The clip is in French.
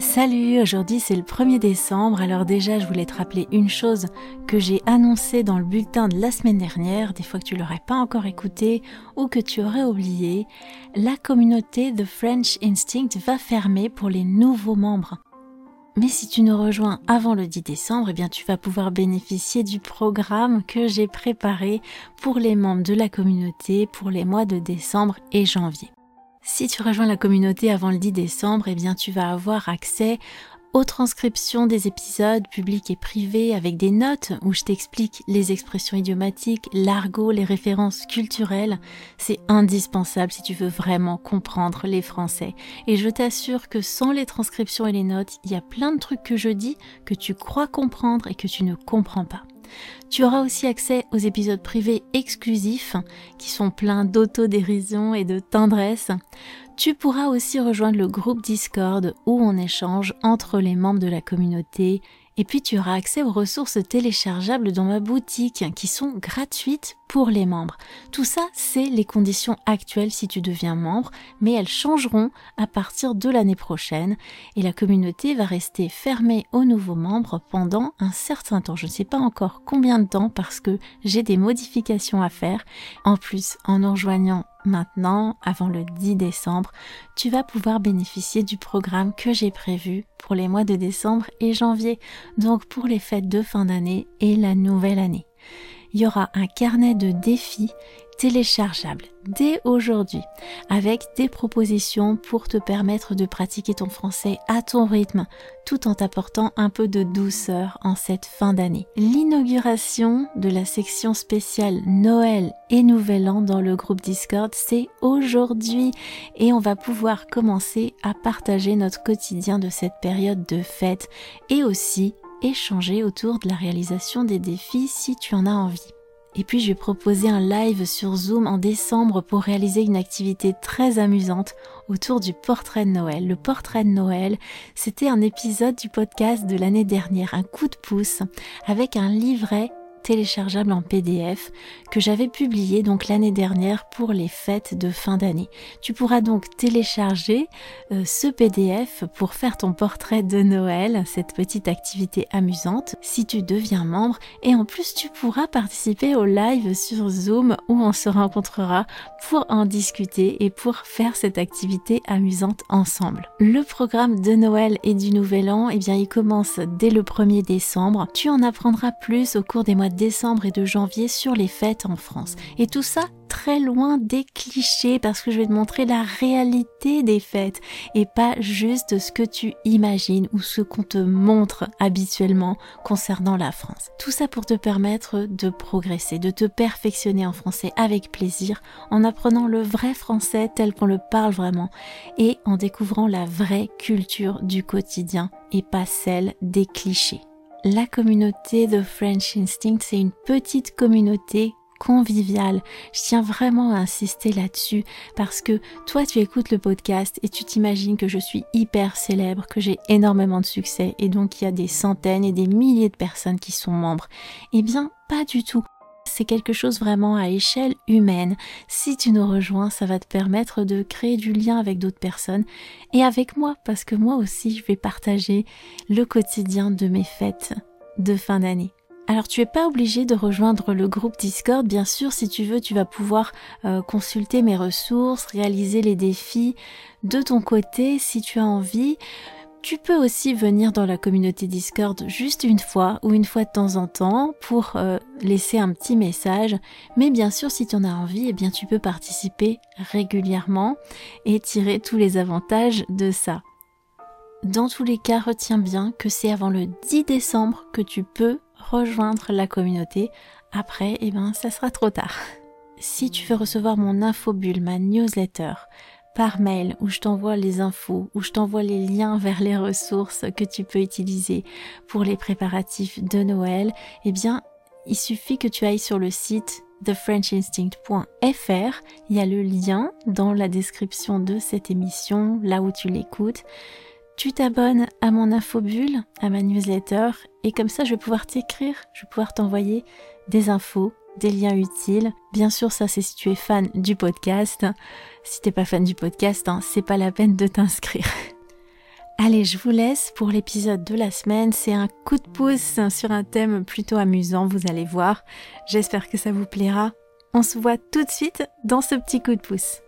Salut, aujourd'hui c'est le 1er décembre, alors déjà je voulais te rappeler une chose que j'ai annoncée dans le bulletin de la semaine dernière, des fois que tu l'aurais pas encore écouté ou que tu aurais oublié, la communauté The French Instinct va fermer pour les nouveaux membres. Mais si tu nous rejoins avant le 10 décembre, eh bien tu vas pouvoir bénéficier du programme que j'ai préparé pour les membres de la communauté pour les mois de décembre et janvier. Si tu rejoins la communauté avant le 10 décembre, eh bien tu vas avoir accès aux transcriptions des épisodes publics et privés avec des notes où je t'explique les expressions idiomatiques, l'argot, les références culturelles. C'est indispensable si tu veux vraiment comprendre les Français. Et je t'assure que sans les transcriptions et les notes, il y a plein de trucs que je dis que tu crois comprendre et que tu ne comprends pas. Tu auras aussi accès aux épisodes privés exclusifs qui sont pleins d'autodérision et de tendresse. Tu pourras aussi rejoindre le groupe Discord où on échange entre les membres de la communauté et puis tu auras accès aux ressources téléchargeables dans ma boutique qui sont gratuites pour les membres. Tout ça, c'est les conditions actuelles si tu deviens membre, mais elles changeront à partir de l'année prochaine et la communauté va rester fermée aux nouveaux membres pendant un certain temps. Je ne sais pas encore combien de temps parce que j'ai des modifications à faire. En plus, en nous rejoignant maintenant, avant le 10 décembre, tu vas pouvoir bénéficier du programme que j'ai prévu pour les mois de décembre et janvier, donc pour les fêtes de fin d'année et la nouvelle année. Il y aura un carnet de défis téléchargeable dès aujourd'hui avec des propositions pour te permettre de pratiquer ton français à ton rythme tout en t'apportant un peu de douceur en cette fin d'année. L'inauguration de la section spéciale Noël et Nouvel An dans le groupe Discord, c'est aujourd'hui et on va pouvoir commencer à partager notre quotidien de cette période de fête et aussi échanger autour de la réalisation des défis si tu en as envie. Et puis je vais proposer un live sur Zoom en décembre pour réaliser une activité très amusante autour du portrait de Noël. Le portrait de Noël, c'était un épisode du podcast de l'année dernière, un coup de pouce, avec un livret téléchargeable en PDF que j'avais publié donc l'année dernière pour les fêtes de fin d'année. Tu pourras donc télécharger euh, ce PDF pour faire ton portrait de Noël, cette petite activité amusante si tu deviens membre et en plus tu pourras participer au live sur Zoom où on se rencontrera pour en discuter et pour faire cette activité amusante ensemble. Le programme de Noël et du Nouvel An, eh bien il commence dès le 1er décembre. Tu en apprendras plus au cours des mois décembre et de janvier sur les fêtes en France. Et tout ça très loin des clichés parce que je vais te montrer la réalité des fêtes et pas juste ce que tu imagines ou ce qu'on te montre habituellement concernant la France. Tout ça pour te permettre de progresser, de te perfectionner en français avec plaisir en apprenant le vrai français tel qu'on le parle vraiment et en découvrant la vraie culture du quotidien et pas celle des clichés. La communauté de French Instinct, c'est une petite communauté conviviale. Je tiens vraiment à insister là-dessus parce que toi tu écoutes le podcast et tu t'imagines que je suis hyper célèbre, que j'ai énormément de succès et donc il y a des centaines et des milliers de personnes qui sont membres. Eh bien, pas du tout c'est quelque chose vraiment à échelle humaine. Si tu nous rejoins, ça va te permettre de créer du lien avec d'autres personnes et avec moi, parce que moi aussi, je vais partager le quotidien de mes fêtes de fin d'année. Alors tu es pas obligé de rejoindre le groupe Discord, bien sûr si tu veux tu vas pouvoir euh, consulter mes ressources, réaliser les défis de ton côté si tu as envie. Tu peux aussi venir dans la communauté Discord juste une fois ou une fois de temps en temps pour euh, laisser un petit message. Mais bien sûr, si tu en as envie, eh bien tu peux participer régulièrement et tirer tous les avantages de ça. Dans tous les cas, retiens bien que c'est avant le 10 décembre que tu peux rejoindre la communauté. Après, eh ben, ça sera trop tard. Si tu veux recevoir mon infobulle, ma newsletter, par mail où je t'envoie les infos, où je t'envoie les liens vers les ressources que tu peux utiliser pour les préparatifs de Noël, eh bien, il suffit que tu ailles sur le site thefrenchinstinct.fr. Il y a le lien dans la description de cette émission, là où tu l'écoutes. Tu t'abonnes à mon infobulle, à ma newsletter, et comme ça je vais pouvoir t'écrire, je vais pouvoir t'envoyer des infos, des liens utiles. Bien sûr, ça c'est si tu es fan du podcast. Si t'es pas fan du podcast, hein, c'est pas la peine de t'inscrire. Allez, je vous laisse pour l'épisode de la semaine. C'est un coup de pouce sur un thème plutôt amusant, vous allez voir. J'espère que ça vous plaira. On se voit tout de suite dans ce petit coup de pouce.